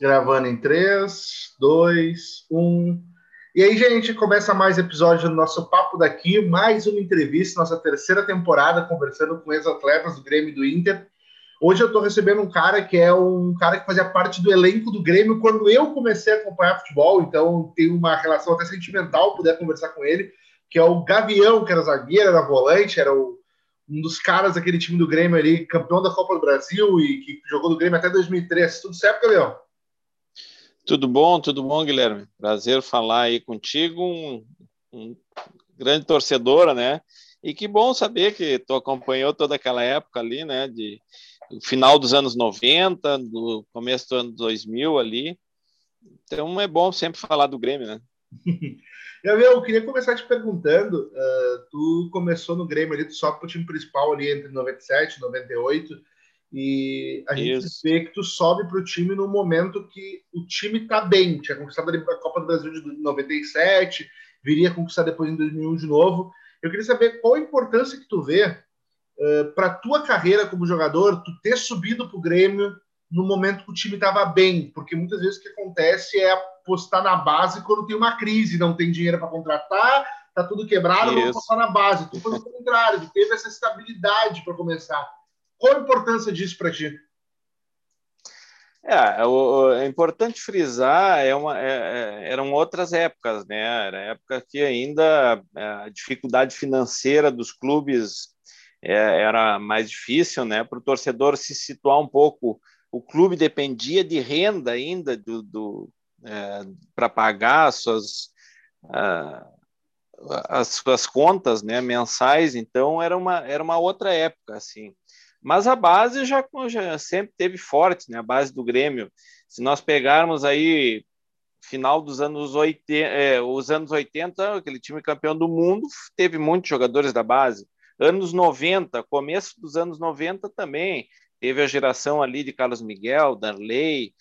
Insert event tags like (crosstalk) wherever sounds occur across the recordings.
Gravando em 3, 2, 1. E aí, gente, começa mais episódio do nosso Papo daqui, mais uma entrevista, nossa terceira temporada, conversando com ex-atletas do Grêmio e do Inter. Hoje eu estou recebendo um cara que é um cara que fazia parte do elenco do Grêmio quando eu comecei a acompanhar futebol, então tem uma relação até sentimental poder conversar com ele, que é o Gavião, que era zagueiro, era volante, era o um dos caras daquele time do Grêmio ali, campeão da Copa do Brasil e que jogou no Grêmio até 2003. Tudo certo, Gabriel? Tudo bom, tudo bom, Guilherme. Prazer falar aí contigo, um, um grande torcedora, né? E que bom saber que tu acompanhou toda aquela época ali, né? De final dos anos 90, do começo do ano 2000 ali. Então é bom sempre falar do Grêmio, né? (laughs) Eu queria começar te perguntando, uh, tu começou no Grêmio ali, tu sobe para o time principal ali entre 97 e 98, e a gente Isso. vê que tu sobe para o time no momento que o time está bem, tinha conquistado a Copa do Brasil de 97, viria conquistar depois em 2001 de novo. Eu queria saber qual a importância que tu vê uh, para tua carreira como jogador, tu ter subido para o Grêmio no momento que o time estava bem, porque muitas vezes o que acontece é apostar na base quando tem uma crise, não tem dinheiro para contratar, tá tudo quebrado, vamos apostar na base. Tu foi o contrário, teve essa estabilidade para começar. Qual a importância disso para ti? É, é, importante frisar, é uma, é, é, eram outras épocas, né? Era época que ainda é, a dificuldade financeira dos clubes é, era mais difícil, né? Para o torcedor se situar um pouco o clube dependia de renda ainda do, do é, para pagar as suas, as suas contas né, mensais, então era uma, era uma outra época, assim. Mas a base já, já sempre teve forte, né, a base do Grêmio. Se nós pegarmos aí final dos anos 80, é, os anos 80, aquele time campeão do mundo, teve muitos jogadores da base. Anos 90, começo dos anos 90 também, teve a geração ali de Carlos Miguel, Darley,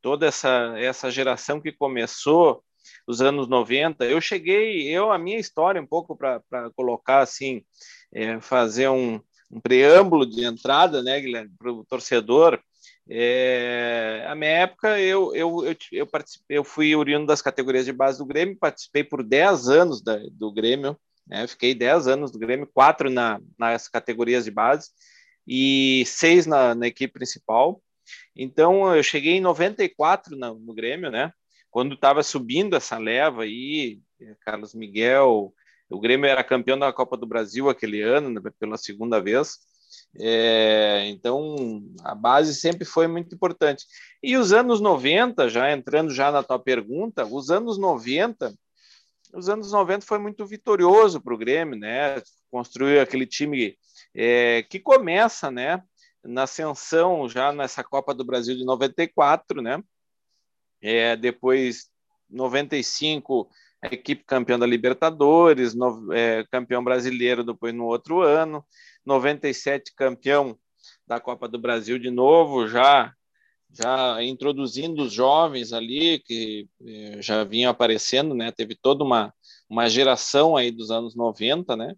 toda essa, essa geração que começou os anos 90. Eu cheguei, eu a minha história um pouco para colocar assim, é, fazer um, um, preâmbulo de entrada, né, Guilherme, para o torcedor. É, a minha época, eu, eu, eu, eu, participei, eu fui oriundo das categorias de base do Grêmio, participei por 10 anos da, do Grêmio, né, fiquei 10 anos do Grêmio, quatro na, nas categorias de base, e seis na, na equipe principal. Então, eu cheguei em 94 no, no Grêmio, né? Quando estava subindo essa leva aí, Carlos Miguel, o Grêmio era campeão da Copa do Brasil aquele ano, né, pela segunda vez. É, então, a base sempre foi muito importante. E os anos 90, já entrando já na tua pergunta, os anos 90, os anos 90 foi muito vitorioso para o Grêmio, né? Construiu aquele time é, que começa, né, na ascensão já nessa Copa do Brasil de 94, né? É, depois 95 a equipe campeã da Libertadores, no, é, campeão brasileiro depois no outro ano, 97 campeão da Copa do Brasil de novo, já já introduzindo os jovens ali que é, já vinham aparecendo, né? Teve toda uma uma geração aí dos anos 90, né?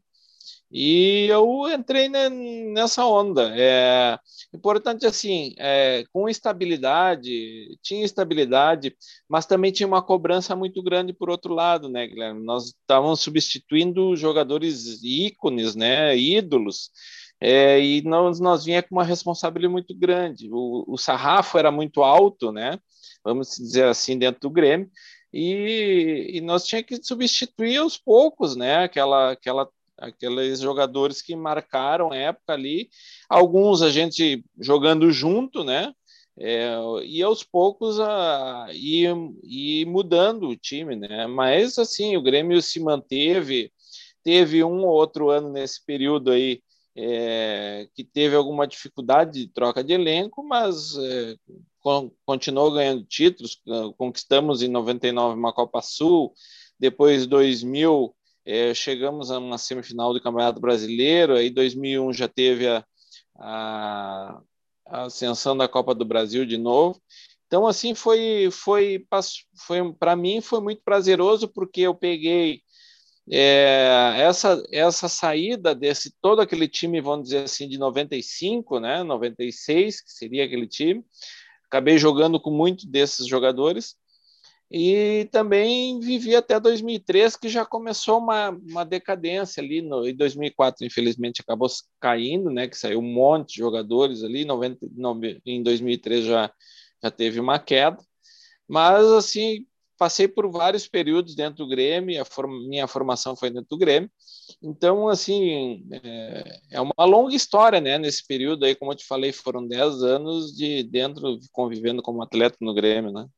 E eu entrei nessa onda. É importante assim, é, com estabilidade, tinha estabilidade, mas também tinha uma cobrança muito grande por outro lado, né, Guilherme? Nós estávamos substituindo jogadores ícones, né, ídolos, é, e nós, nós vinha com uma responsabilidade muito grande. O, o sarrafo era muito alto, né? Vamos dizer assim, dentro do Grêmio, e, e nós tínhamos que substituir aos poucos, né? Aquela, aquela aqueles jogadores que marcaram a época ali, alguns a gente jogando junto, né? É, e aos poucos a, ir, ir mudando o time, né? Mas assim, o Grêmio se manteve, teve um ou outro ano nesse período aí é, que teve alguma dificuldade de troca de elenco, mas é, con continuou ganhando títulos, conquistamos em 99 uma Copa Sul, depois 2000 é, chegamos a uma semifinal do Campeonato Brasileiro, aí 2001 já teve a, a, a ascensão da Copa do Brasil de novo. Então, assim, foi, foi, foi para mim foi muito prazeroso, porque eu peguei é, essa, essa saída desse todo aquele time, vamos dizer assim, de 95, né, 96, que seria aquele time, acabei jogando com muito desses jogadores e também vivi até 2003, que já começou uma, uma decadência ali. No, em 2004, infelizmente, acabou caindo, né? Que saiu um monte de jogadores ali. 90, em 2003 já, já teve uma queda. Mas, assim, passei por vários períodos dentro do Grêmio, a form, minha formação foi dentro do Grêmio. Então, assim, é, é, uma longa história, né? Nesse período aí, como eu te falei, foram 10 anos de dentro, convivendo como atleta no Grêmio, né?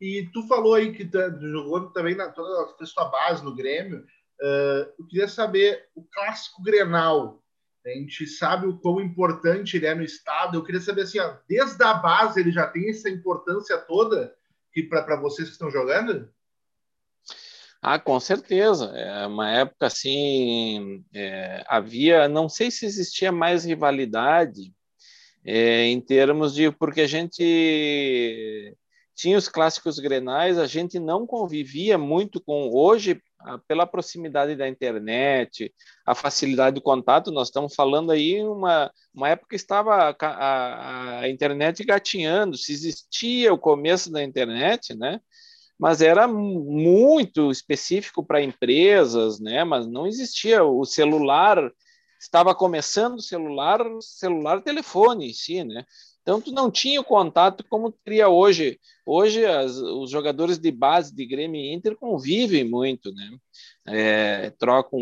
E tu falou aí que tu jogou também na toda a sua base no Grêmio. Uh, eu queria saber o clássico Grenal. A gente sabe o quão importante ele é no estado. Eu queria saber assim, ó, desde a base ele já tem essa importância toda que para vocês que estão jogando? Ah, com certeza. É uma época assim, é, havia, não sei se existia mais rivalidade é, em termos de porque a gente tinha os clássicos grenais, a gente não convivia muito com. Hoje, pela proximidade da internet, a facilidade do contato, nós estamos falando aí uma, uma época que estava a, a, a internet gatinhando, se existia o começo da internet, né? Mas era muito específico para empresas, né? Mas não existia o celular, estava começando o celular, celular telefone em si, né? Então, tu não tinha o contato como teria hoje. Hoje, as, os jogadores de base de Grêmio e Inter convivem muito, né? É, trocam.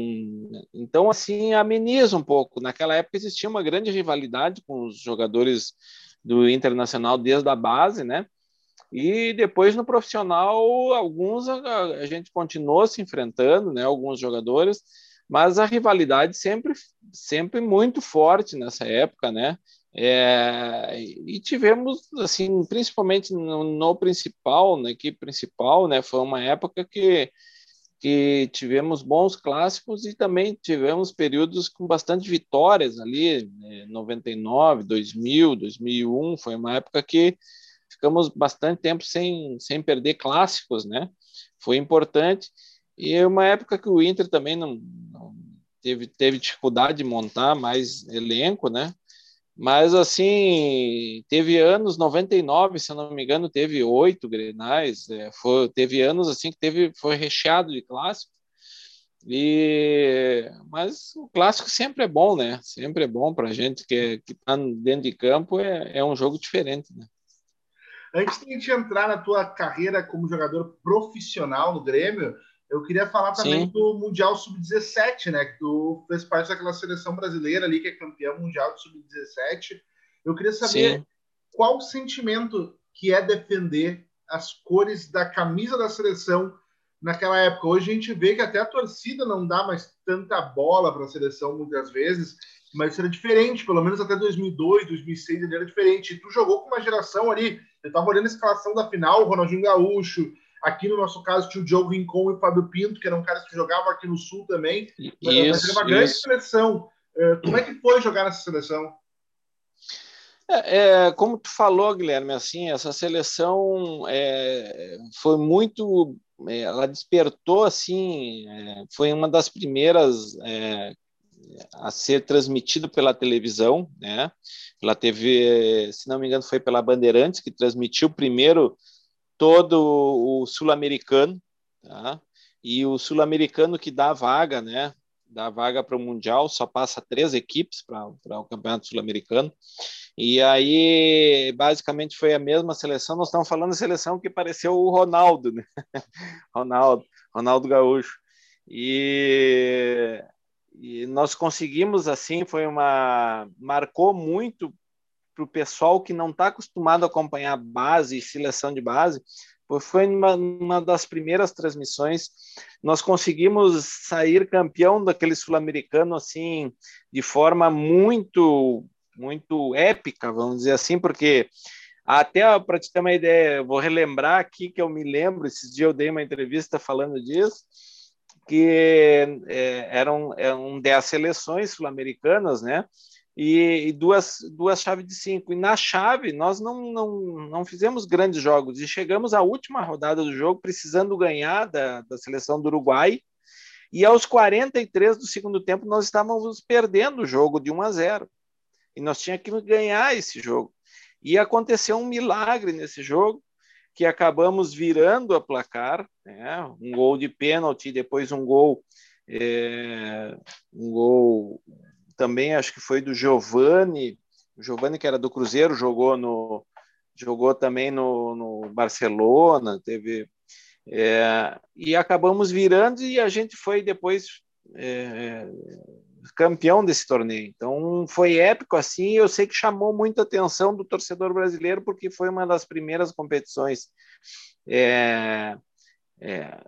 Então, assim, ameniza um pouco. Naquela época existia uma grande rivalidade com os jogadores do Internacional desde a base, né? E depois no profissional, alguns a, a gente continuou se enfrentando, né? Alguns jogadores, mas a rivalidade sempre, sempre muito forte nessa época, né? É, e tivemos, assim, principalmente no, no, principal, na equipe principal, né, foi uma época que, que tivemos bons clássicos e também tivemos períodos com bastante vitórias ali, né, 99, 2000, 2001, foi uma época que ficamos bastante tempo sem, sem perder clássicos, né, foi importante, e é uma época que o Inter também não, não teve, teve dificuldade de montar mais elenco, né, mas, assim, teve anos, 99, se eu não me engano, teve oito grenais. É, foi, teve anos, assim, que teve, foi recheado de clássico. E, mas o clássico sempre é bom, né? Sempre é bom para a gente que está dentro de campo, é, é um jogo diferente, né? Antes de a gente entrar na tua carreira como jogador profissional no Grêmio, eu queria falar também Sim. do Mundial Sub-17, né? Que tu fez parte daquela seleção brasileira ali, que é campeã mundial do Sub-17. Eu queria saber Sim. qual o sentimento que é defender as cores da camisa da seleção naquela época. Hoje a gente vê que até a torcida não dá mais tanta bola para a seleção muitas vezes, mas era diferente, pelo menos até 2002, 2006 ele era diferente. E tu jogou com uma geração ali, eu estava olhando a escalação da final, Ronaldinho Gaúcho, Aqui no nosso caso tinha o Diogo Rincon e o Fábio Pinto, que eram caras que jogavam aqui no Sul também. Isso, mas era uma grande isso. seleção. É, como é que foi jogar nessa seleção? É, é, como tu falou, Guilherme, assim, essa seleção é, foi muito, é, ela despertou assim, é, foi uma das primeiras é, a ser transmitida pela televisão, né? Ela teve, se não me engano, foi pela Bandeirantes que transmitiu primeiro todo o sul-americano, tá? E o sul-americano que dá vaga, né? Dá vaga para o Mundial, só passa três equipes para o Campeonato Sul-Americano. E aí, basicamente, foi a mesma seleção. Nós estamos falando de seleção que pareceu o Ronaldo, né? (laughs) Ronaldo, Ronaldo Gaúcho. E, e nós conseguimos, assim, foi uma. marcou muito para o pessoal que não está acostumado a acompanhar base seleção de base, foi uma, uma, das primeiras transmissões. Nós conseguimos sair campeão daquele sul-americano assim de forma muito muito épica, vamos dizer assim, porque até para te ter uma ideia, vou relembrar aqui que eu me lembro, esses dias eu dei uma entrevista falando disso, que é, eram, eram 10 seleções sul-americanas, né? E, e, duas, duas chaves de cinco. E na chave, nós não, não, não fizemos grandes jogos e chegamos à última rodada do jogo precisando ganhar da, da seleção do Uruguai. E aos 43 do segundo tempo, nós estávamos perdendo o jogo de 1 a 0. E nós tínhamos que ganhar esse jogo. E aconteceu um milagre nesse jogo, que acabamos virando a placar, né? um gol de pênalti, depois um gol, é, um gol também acho que foi do Giovani, o Giovani que era do Cruzeiro jogou no jogou também no, no Barcelona, teve é, e acabamos virando e a gente foi depois é, campeão desse torneio. Então foi épico assim. Eu sei que chamou muita atenção do torcedor brasileiro porque foi uma das primeiras competições é, é,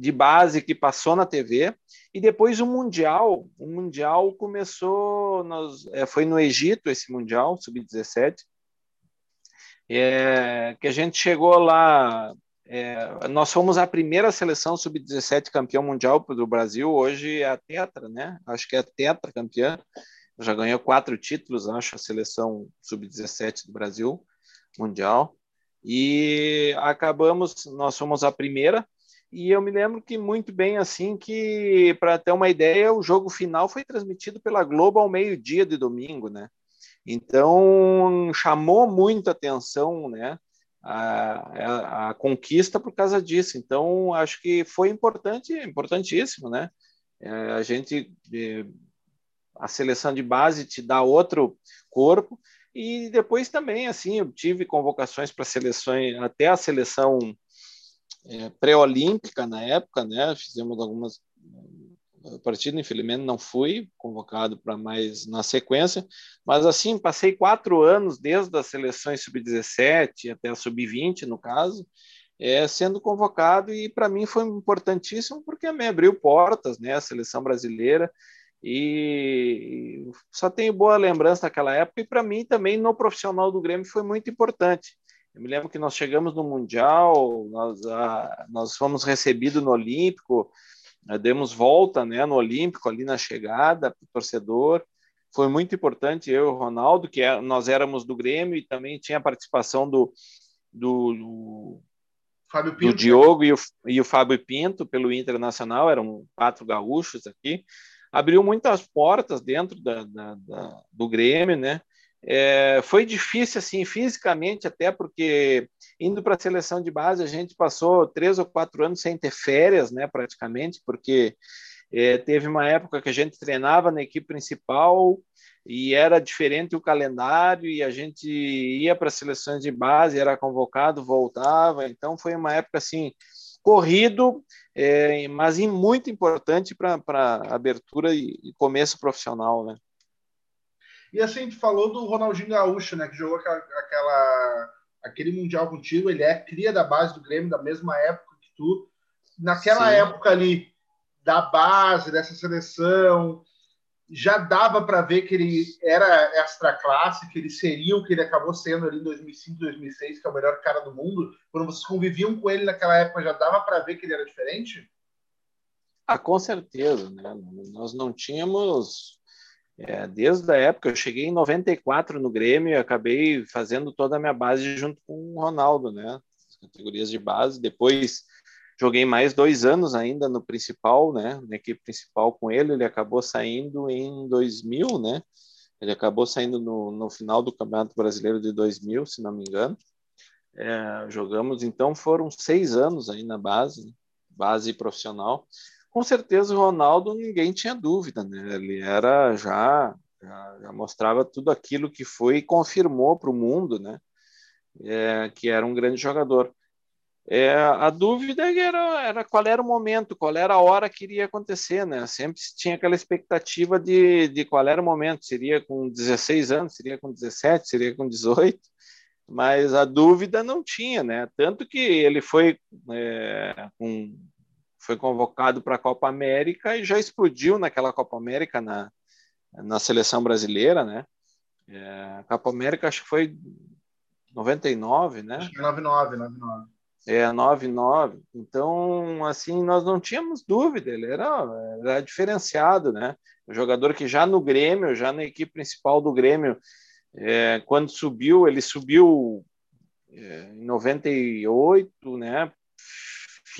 de base que passou na TV. E depois o mundial. O mundial começou, é, foi no Egito esse mundial sub-17. É, que a gente chegou lá é, nós fomos a primeira seleção sub-17 campeão mundial do Brasil, hoje é a Tetra, né? Acho que é a Tetra campeã, já ganhou quatro títulos, acho, a seleção sub-17 do Brasil mundial. E acabamos, nós fomos a primeira, e eu me lembro que muito bem assim que, para ter uma ideia, o jogo final foi transmitido pela Globo ao meio-dia de domingo, né? Então chamou muita atenção, né? a, a, conquista por causa disso. Então, acho que foi importante, importantíssimo, né? É, a gente, a seleção de base te dá outro corpo e depois também, assim, eu tive convocações para seleções, até a seleção é, pré-olímpica na época, né? Fizemos algumas partido, infelizmente não fui convocado para mais na sequência, mas assim, passei quatro anos, desde as seleções sub-17 até a sub-20, no caso, é, sendo convocado, e para mim foi importantíssimo porque me abriu portas, né, a seleção brasileira, e só tenho boa lembrança daquela época, e para mim também no profissional do Grêmio foi muito importante. Eu me lembro que nós chegamos no Mundial, nós, a, nós fomos recebidos no Olímpico, demos volta né, no Olímpico ali na chegada para o torcedor. Foi muito importante eu e o Ronaldo, que é, nós éramos do Grêmio e também tinha a participação do, do, do, Fábio Pinto, do Diogo e o, e o Fábio Pinto pelo Internacional, eram quatro gaúchos aqui. Abriu muitas portas dentro da, da, da do Grêmio, né? É, foi difícil, assim, fisicamente, até porque indo para a seleção de base, a gente passou três ou quatro anos sem ter férias, né, praticamente, porque é, teve uma época que a gente treinava na equipe principal e era diferente o calendário e a gente ia para seleções de base, era convocado, voltava, então foi uma época assim corrido, é, mas muito importante para abertura e, e começo profissional, né? E assim, gente falou do Ronaldinho Gaúcho, né? Que jogou aquela, aquela, aquele Mundial contigo. Ele é cria da base do Grêmio, da mesma época que tu. Naquela Sim. época ali, da base, dessa seleção, já dava para ver que ele era extra classe, que ele seria o que ele acabou sendo ali em 2005, 2006, que é o melhor cara do mundo. Quando vocês conviviam com ele naquela época, já dava para ver que ele era diferente? Ah, com certeza, né? Nós não tínhamos é, desde a época, eu cheguei em 94 no Grêmio e acabei fazendo toda a minha base junto com o Ronaldo, né? As categorias de base. Depois joguei mais dois anos ainda no principal, né? Na equipe principal com ele. Ele acabou saindo em 2000, né? Ele acabou saindo no, no final do Campeonato Brasileiro de 2000, se não me engano. É, jogamos, então foram seis anos aí na base, base profissional com certeza o Ronaldo ninguém tinha dúvida, né? Ele era já, já, já mostrava tudo aquilo que foi e confirmou para o mundo, né? É, que era um grande jogador. É, a dúvida era, era qual era o momento, qual era a hora que iria acontecer, né? Sempre tinha aquela expectativa de, de qual era o momento, seria com 16 anos, seria com 17, seria com 18, mas a dúvida não tinha, né? Tanto que ele foi é, com foi convocado para a Copa América e já explodiu naquela Copa América na, na seleção brasileira, né? É, Copa América acho que foi 99, né? Acho que 99, 99. É, 99. Então, assim, nós não tínhamos dúvida, ele era, era diferenciado, né? O jogador que já no Grêmio, já na equipe principal do Grêmio, é, quando subiu, ele subiu é, em 98, né?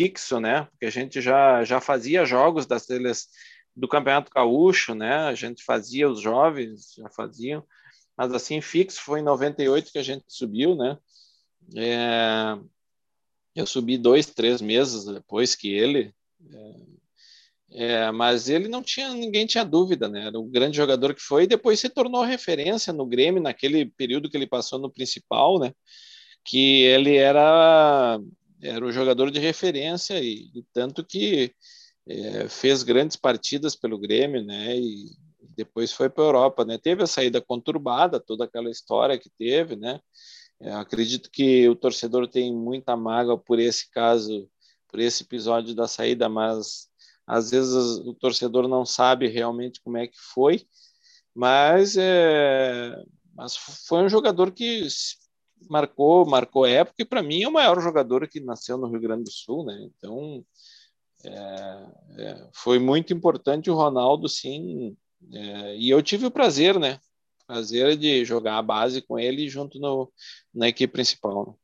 Fixo, né? Porque a gente já, já fazia jogos das teles, do Campeonato Gaúcho, né? A gente fazia, os jovens já faziam. mas assim fixo foi em 98 que a gente subiu, né? É, eu subi dois, três meses depois que ele, é, é, mas ele não tinha, ninguém tinha dúvida, né? Era o grande jogador que foi e depois se tornou referência no Grêmio naquele período que ele passou no principal, né? Que ele era era o jogador de referência e, e tanto que é, fez grandes partidas pelo Grêmio, né? E depois foi para a Europa, né? Teve a saída conturbada, toda aquela história que teve, né? É, acredito que o torcedor tem muita mágoa por esse caso, por esse episódio da saída, mas às vezes o torcedor não sabe realmente como é que foi, mas, é, mas foi um jogador que marcou marcou época e para mim é o maior jogador que nasceu no Rio Grande do Sul, né? Então é, é, foi muito importante o Ronaldo, sim, é, e eu tive o prazer, né? Prazer de jogar a base com ele junto no, na equipe principal. Né?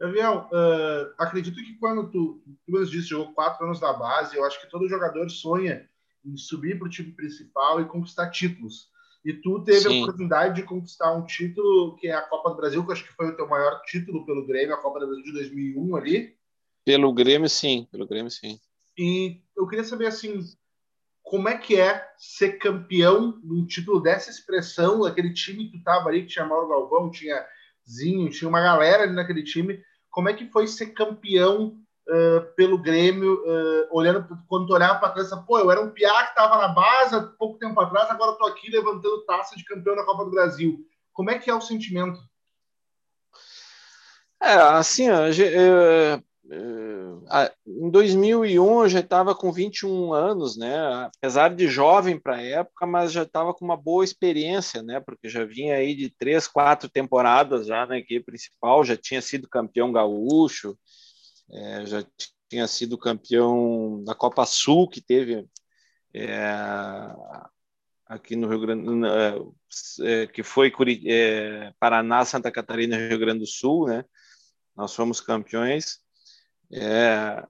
Gabriel, uh, acredito que quando tu, tu disse, jogou quatro anos da base, eu acho que todo jogador sonha em subir para o time principal e conquistar títulos. E tu teve sim. a oportunidade de conquistar um título que é a Copa do Brasil, que eu acho que foi o teu maior título pelo Grêmio, a Copa do Brasil de 2001 ali. Pelo Grêmio, sim. Pelo Grêmio, sim. E eu queria saber, assim, como é que é ser campeão num título dessa expressão, aquele time que tu tava ali, que tinha Mauro Galvão, tinha Zinho, tinha uma galera ali naquele time, como é que foi ser campeão pelo Grêmio, uh, olhando quando tu olhava para trás, pô, eu era um piá que estava na base há pouco tempo atrás, agora estou aqui levantando taça de campeão da Copa do Brasil. Como é que é o sentimento? É, assim, eu, em 2001 eu já estava com 21 anos, né? Apesar de jovem para a época, mas já estava com uma boa experiência, né? Porque já vinha aí de três, quatro temporadas já na equipe principal, já tinha sido campeão gaúcho, é, já tinha sido campeão da Copa Sul que teve é, aqui no Rio Grande, é, que foi é, Paraná, Santa Catarina, Rio Grande do Sul, né? Nós fomos campeões. É,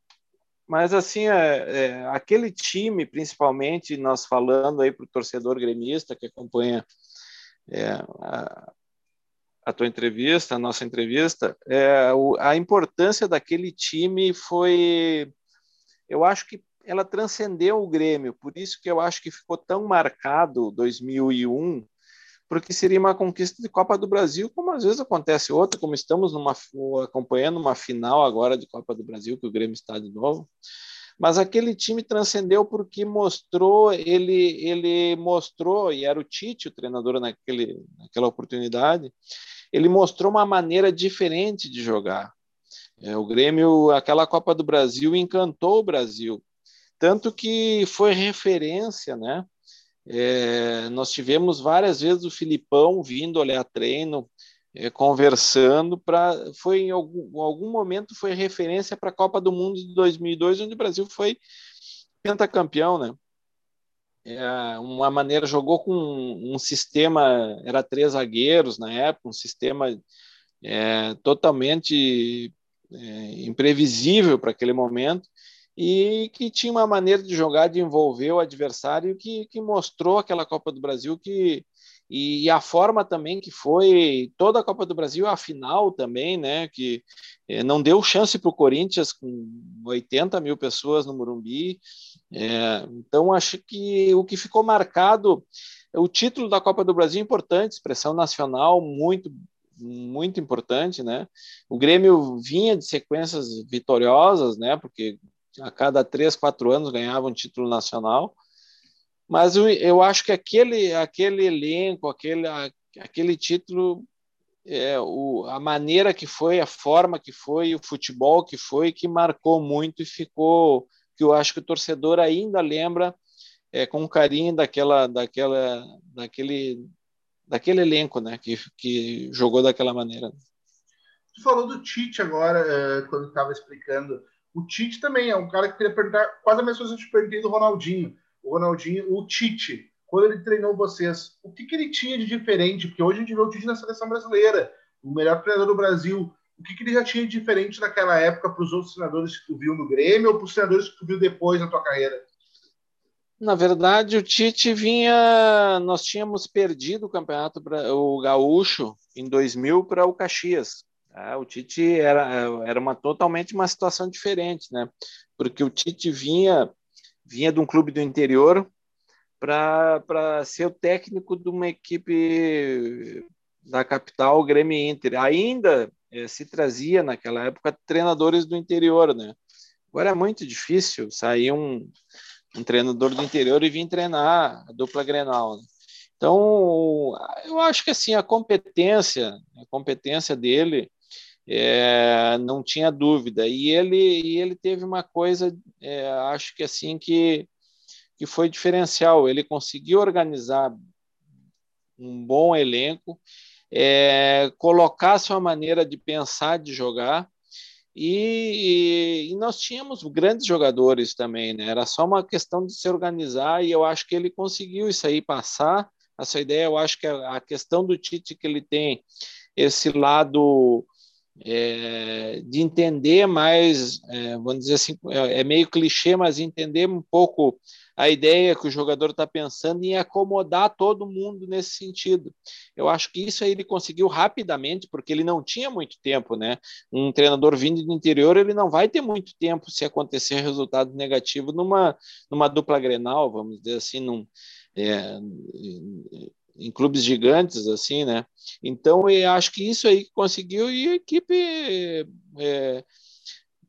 mas assim, é, aquele time, principalmente, nós falando aí para o torcedor gremista que acompanha a, a, tua entrevista, a nossa entrevista, é, o, a importância daquele time foi, eu acho que ela transcendeu o Grêmio, por isso que eu acho que ficou tão marcado 2001 porque seria uma conquista de Copa do Brasil, como às vezes acontece outra, como estamos numa, acompanhando uma final agora de Copa do Brasil, que o Grêmio está de novo. Mas aquele time transcendeu porque mostrou, ele, ele mostrou, e era o Tite o treinador naquele, naquela oportunidade, ele mostrou uma maneira diferente de jogar. É, o Grêmio, aquela Copa do Brasil, encantou o Brasil. Tanto que foi referência, né? É, nós tivemos várias vezes o Filipão vindo olhar treino, conversando para foi em algum, algum momento foi referência para a Copa do Mundo de 2002 onde o Brasil foi pentacampeão, né? É, uma maneira jogou com um, um, sistema era três zagueiros na época, um sistema é, totalmente é, imprevisível para aquele momento e que tinha uma maneira de jogar, de envolver o adversário, que, que mostrou aquela Copa do Brasil que e, e, a forma também que foi toda a Copa do Brasil, a final também, né, que eh, não deu chance para o Corinthians com 80 mil pessoas no Morumbi. É, então, acho que o que ficou marcado, o título da Copa do Brasil é importante, expressão nacional muito muito importante, né? O Grêmio vinha de sequências vitoriosas, né? Porque a cada três, quatro anos ganhava um título nacional. Mas eu, eu acho que aquele, aquele elenco, aquele, aquele título, é, o, a maneira que foi, a forma que foi, o futebol que foi, que marcou muito e ficou, que eu acho que o torcedor ainda lembra é, com carinho daquela, daquela, daquele, daquele elenco, né, que, que jogou daquela maneira. Tu falou do Tite agora, é, quando estava explicando o Tite também é um cara que queria perguntar quase a mesma coisa que eu te perguntei do Ronaldinho. O Ronaldinho, o Tite, quando ele treinou vocês, o que, que ele tinha de diferente? Porque hoje a gente vê o Tite na seleção brasileira, o melhor treinador do Brasil. O que, que ele já tinha de diferente naquela época para os outros treinadores que tu viu no Grêmio ou para os treinadores que tu viu depois na tua carreira? Na verdade, o Tite vinha. Nós tínhamos perdido o campeonato, o Gaúcho, em 2000 para o Caxias. É, o Tite era, era uma totalmente uma situação diferente, né? Porque o Tite vinha, vinha de um clube do interior para ser o técnico de uma equipe da capital, o Grêmio Inter. Ainda eh, se trazia naquela época treinadores do interior, né? Agora é muito difícil sair um, um treinador do interior e vir treinar a dupla Grenal. Né? Então, eu acho que assim a competência, a competência dele é, não tinha dúvida. E ele, e ele teve uma coisa, é, acho que assim que que foi diferencial. Ele conseguiu organizar um bom elenco, é, colocar sua maneira de pensar, de jogar, e, e, nós tínhamos grandes jogadores também, né? Era só uma questão de se organizar e eu acho que ele conseguiu isso aí passar essa ideia. Eu acho que a, a questão do Tite que ele tem esse lado é, de entender mais, é, vamos dizer assim, é, é meio clichê, mas entender um pouco a ideia que o jogador está pensando em acomodar todo mundo nesse sentido. Eu acho que isso aí ele conseguiu rapidamente, porque ele não tinha muito tempo, né? Um treinador vindo do interior, ele não vai ter muito tempo se acontecer resultado negativo numa, numa dupla grenal, vamos dizer assim, num, é, em clubes gigantes, assim, né? Então, eu acho que isso aí conseguiu e a equipe é,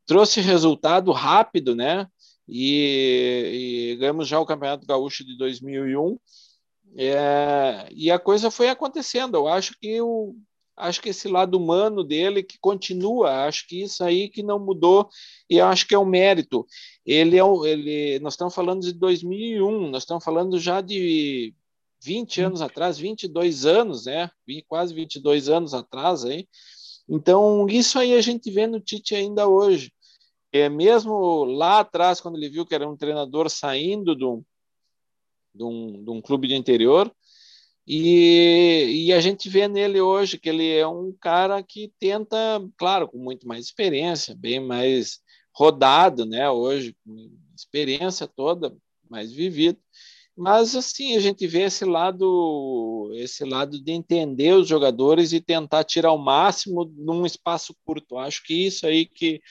trouxe resultado rápido, né? e, e ganhamos já o Campeonato Gaúcho de 2001. É, e a coisa foi acontecendo. Eu acho que o acho que esse lado humano dele que continua, acho que isso aí que não mudou e acho que é um mérito. Ele é ele nós estamos falando de 2001, nós estamos falando já de 20 anos atrás, 22 anos, né? Quase 22 anos atrás aí. Então, isso aí a gente vê no Tite ainda hoje é, mesmo lá atrás, quando ele viu que era um treinador saindo de um, de um, de um clube de interior, e, e, a gente vê nele hoje que ele é um cara que tenta, claro, com muito mais experiência, bem mais rodado, né? Hoje, com experiência toda, mais vivido. Mas assim, a gente vê esse lado, esse lado de entender os jogadores e tentar tirar o máximo num espaço curto. Acho que isso aí que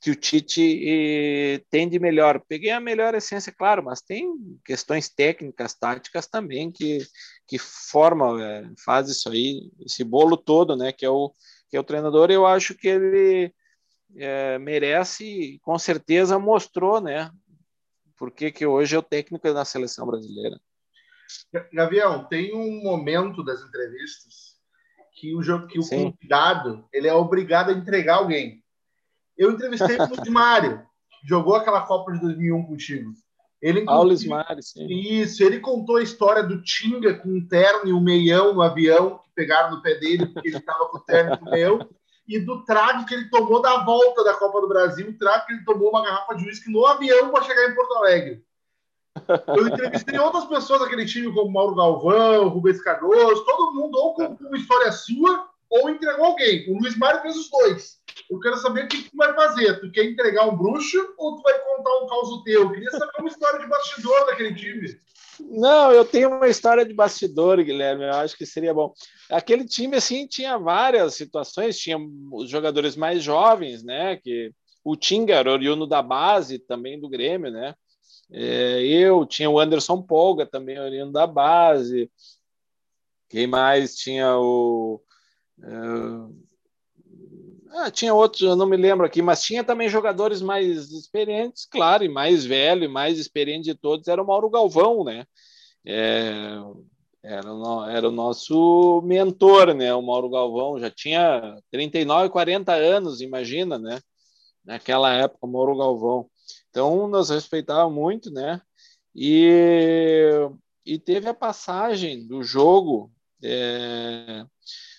que o Tite eh, tem de melhor. Peguei a melhor essência, claro, mas tem questões técnicas, táticas também que, que formam, é, faz isso aí, esse bolo todo, né? Que é o, que é o treinador. Eu acho que ele é, merece, com certeza mostrou, né? Porque que hoje é o técnico da seleção brasileira. Gavião, tem um momento das entrevistas que o que o Sim. convidado ele é obrigado a entregar alguém. Eu entrevistei o Mário, que jogou aquela Copa de 2001 contigo. Ele, Luiz Mário, sim. Isso, ele contou a história do Tinga com um terno e um meião no avião, que pegaram no pé dele porque ele estava com o terno e o meião, e do trago que ele tomou da volta da Copa do Brasil, o trago que ele tomou uma garrafa de uísque no avião para chegar em Porto Alegre. Eu entrevistei outras pessoas daquele time, como Mauro Galvão, Rubens Cardoso, todo mundo ou com uma história sua ou entregou alguém. O Luiz Mário fez os dois. Eu quero saber o que tu vai fazer. Tu quer entregar um bruxo ou tu vai contar um caos teu? Eu queria saber uma história de bastidor daquele time. Não, eu tenho uma história de bastidor, Guilherme. Eu acho que seria bom. Aquele time assim tinha várias situações. Tinha os jogadores mais jovens, né? Que o Tinga era oriundo da base também do Grêmio, né? É, eu tinha o Anderson Polga também oriundo da base. Quem mais tinha o uh, ah, tinha outros, eu não me lembro aqui, mas tinha também jogadores mais experientes, claro, e mais velho, e mais experiente de todos era o Mauro Galvão, né? É, era, o, era o nosso mentor, né? O Mauro Galvão já tinha 39, 40 anos, imagina, né? Naquela época, o Mauro Galvão. Então, nós respeitávamos muito, né? E, e teve a passagem do jogo, é,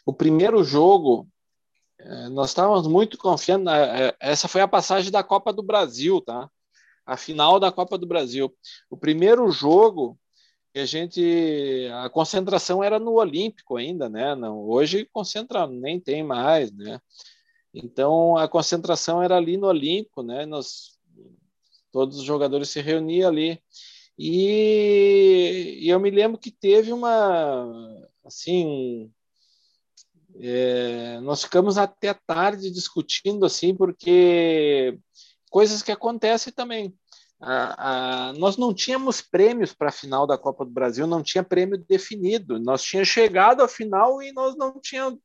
o primeiro jogo nós estávamos muito confiando. É, essa foi a passagem da Copa do Brasil, tá? A final da Copa do Brasil. O primeiro jogo que a gente a concentração era no Olímpico ainda, né? Não, hoje concentra nem tem mais, né? Então a concentração era ali no Olímpico, né? Nós todos os jogadores se reuniam ali E, e eu me lembro que teve uma, assim, é, nós ficamos até tarde discutindo assim, porque coisas que acontecem também. A, a, nós não tínhamos prêmios para a final da Copa do Brasil, não tinha prêmio definido. Nós tínhamos chegado à final e nós não tínhamos.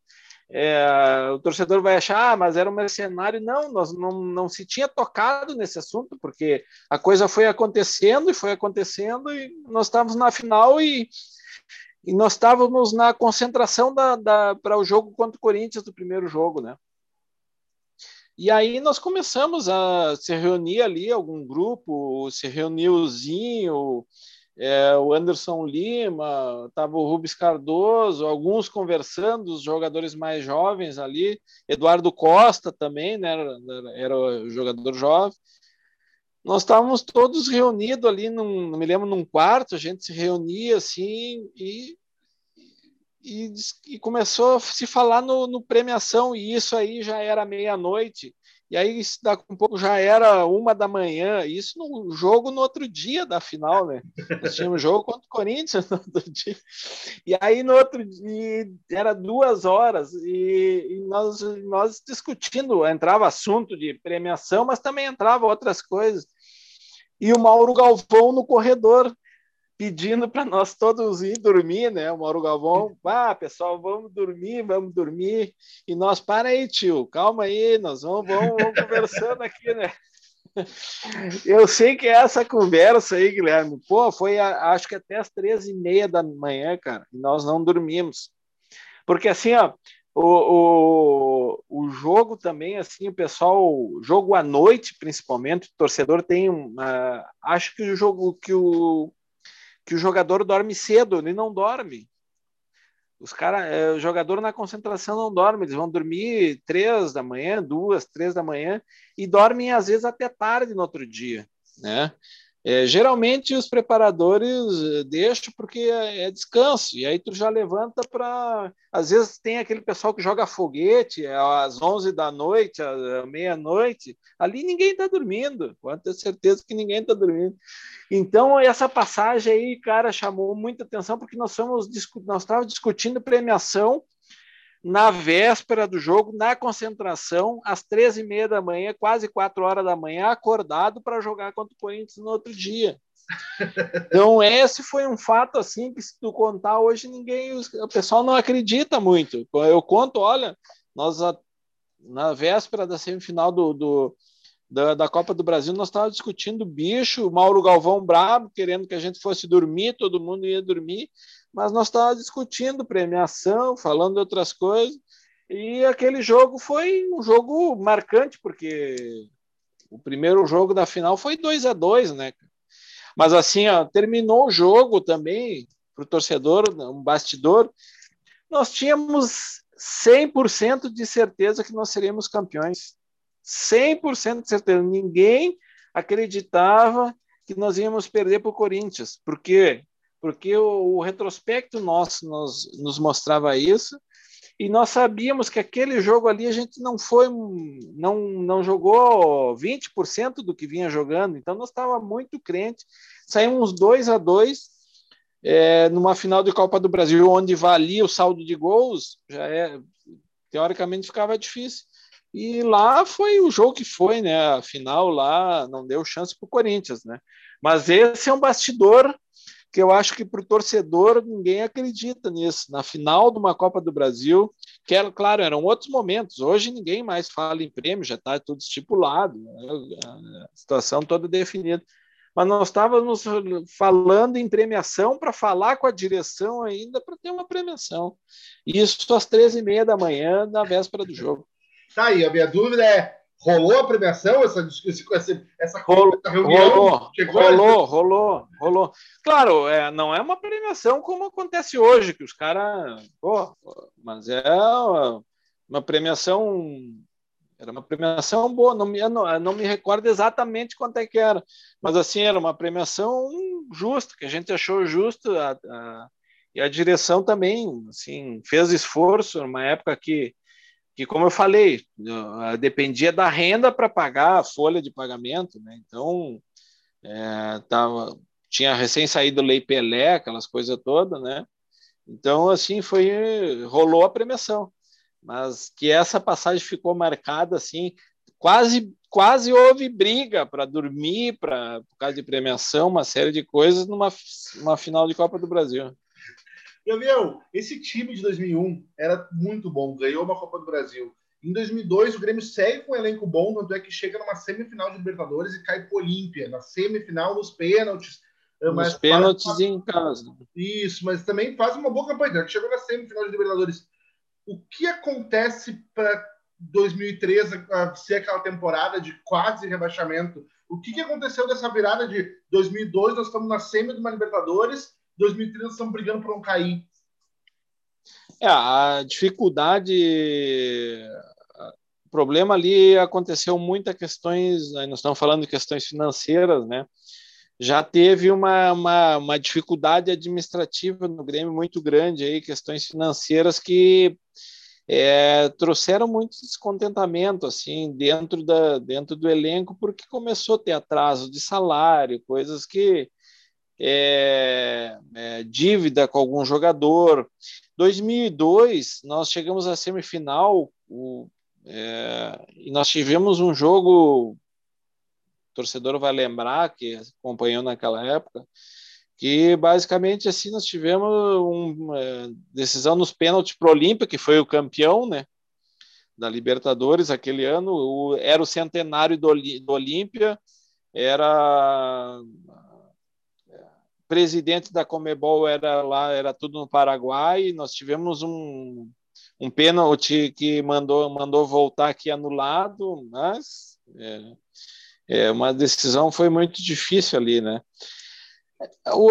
É, o torcedor vai achar, ah, mas era um mercenário. Não, nós não, não se tinha tocado nesse assunto, porque a coisa foi acontecendo e foi acontecendo, e nós estávamos na final e, e nós estávamos na concentração da, da para o jogo contra o Corinthians do primeiro jogo, né? E aí nós começamos a se reunir ali, algum grupo, se reuniu o Zinho, é, o Anderson Lima, estava o Rubens Cardoso, alguns conversando, os jogadores mais jovens ali, Eduardo Costa também, né, era, era o jogador jovem. Nós estávamos todos reunidos ali, num, não me lembro, num quarto, a gente se reunia assim e e, e, começou a se falar no, no, premiação, e isso aí já era meia-noite, e aí daqui um pouco já era uma da manhã, isso no jogo no outro dia da final, né? Nós tínhamos jogo contra o Corinthians (laughs) no outro dia, e aí no outro dia era duas horas, e, e nós, nós discutindo, entrava assunto de premiação, mas também entrava outras coisas, e o Mauro Galvão no corredor, pedindo para nós todos ir dormir, né? O Mauro Galvão, ah, pessoal, vamos dormir, vamos dormir. E nós, para aí, tio, calma aí, nós vamos, vamos, vamos conversando aqui, né? (laughs) Eu sei que é essa conversa aí, Guilherme, pô, foi acho que até as três e meia da manhã, cara, e nós não dormimos. Porque assim, ó, o, o, o jogo também, assim, o pessoal, jogo à noite, principalmente, o torcedor tem uma. Acho que o jogo que o que o jogador dorme cedo, ele não dorme. Os cara, é, o jogador na concentração não dorme, eles vão dormir três da manhã, duas, três da manhã e dormem às vezes até tarde no outro dia, né? É, geralmente os preparadores eh, deixam porque é, é descanso, e aí tu já levanta para. Às vezes tem aquele pessoal que joga foguete é, às 11 da noite, à meia-noite, ali ninguém está dormindo, pode ter certeza que ninguém está dormindo. Então, essa passagem aí, cara, chamou muita atenção porque nós estávamos nós discutindo premiação na véspera do jogo, na concentração, às três e meia da manhã, quase quatro horas da manhã, acordado para jogar contra o Corinthians no outro dia. Então, esse foi um fato assim que, se tu contar hoje, ninguém, o pessoal não acredita muito. Eu conto, olha, nós na véspera da semifinal do, do da, da, Copa do Brasil, nós estávamos discutindo bicho, Mauro Galvão brabo, querendo que a gente fosse dormir, todo mundo ia dormir mas nós estávamos discutindo premiação, falando de outras coisas, e aquele jogo foi um jogo marcante, porque o primeiro jogo da final foi 2 a 2 né? Mas assim, ó, terminou o jogo também, para o torcedor, um bastidor, nós tínhamos 100% de certeza que nós seríamos campeões. 100% de certeza. Ninguém acreditava que nós íamos perder para o Corinthians, porque porque o, o retrospecto nosso nos, nos mostrava isso, e nós sabíamos que aquele jogo ali a gente não foi, não, não jogou 20% do que vinha jogando, então nós estava muito crente. Saímos 2 a 2 é, numa final de Copa do Brasil, onde valia o saldo de gols, já é, teoricamente ficava difícil. E lá foi o jogo que foi, né? A final lá não deu chance para o Corinthians, né? Mas esse é um bastidor que eu acho que para o torcedor ninguém acredita nisso. Na final de uma Copa do Brasil, que era, claro, eram outros momentos. Hoje ninguém mais fala em prêmio, já está tudo estipulado, né? a situação toda definida. Mas nós estávamos falando em premiação para falar com a direção ainda para ter uma premiação. Isso às 13h30 da manhã, na véspera do jogo. Tá aí, a minha dúvida é Rolou a premiação, essa, (laughs) essa, essa, rolou, reunião? Rolou, rolou, rolou, rolou. Claro, é, não é uma premiação como acontece hoje, que os caras. Mas é uma, uma, premiação. Era uma premiação boa, não me, não, não me recordo exatamente quanto é que era, mas assim, era uma premiação justa, que a gente achou justo, a, a, e a direção também assim, fez esforço, numa época que que, como eu falei, dependia da renda para pagar a folha de pagamento, né? Então, é, tava, tinha recém saído Lei Pelé, aquelas coisas todas, né? Então, assim, foi rolou a premiação. Mas que essa passagem ficou marcada, assim, quase quase houve briga para dormir, para por causa de premiação, uma série de coisas numa uma final de Copa do Brasil. Gabriel, esse time de 2001 era muito bom, ganhou uma Copa do Brasil. Em 2002, o Grêmio segue com um elenco bom, tanto é que chega numa semifinal de Libertadores e cai para Olímpia, na semifinal, nos pênaltis. Eh, nos pênaltis faz... em casa. Isso, mas também faz uma boa campanha. Chegou na semifinal de Libertadores. O que acontece para 2003 ser aquela temporada de quase rebaixamento? O que, que aconteceu dessa virada de 2002? Nós estamos na semi de uma Libertadores 2030 estão brigando para não cair. É, a dificuldade. O problema ali aconteceu muitas questões. Nós estamos falando de questões financeiras, né? Já teve uma, uma, uma dificuldade administrativa no Grêmio muito grande aí, questões financeiras que é, trouxeram muito descontentamento assim dentro da dentro do elenco porque começou a ter atraso de salário coisas que é, é, dívida com algum jogador. 2002 nós chegamos à semifinal o, é, e nós tivemos um jogo, o torcedor vai lembrar que acompanhou naquela época, que basicamente assim nós tivemos uma é, decisão nos pênaltis para o Olímpia, que foi o campeão, né? Da Libertadores aquele ano, o, era o centenário do, do Olímpia, era presidente da Comebol era lá, era tudo no Paraguai. Nós tivemos um, um pênalti que mandou, mandou voltar aqui anulado, mas é, é, uma decisão foi muito difícil ali, né?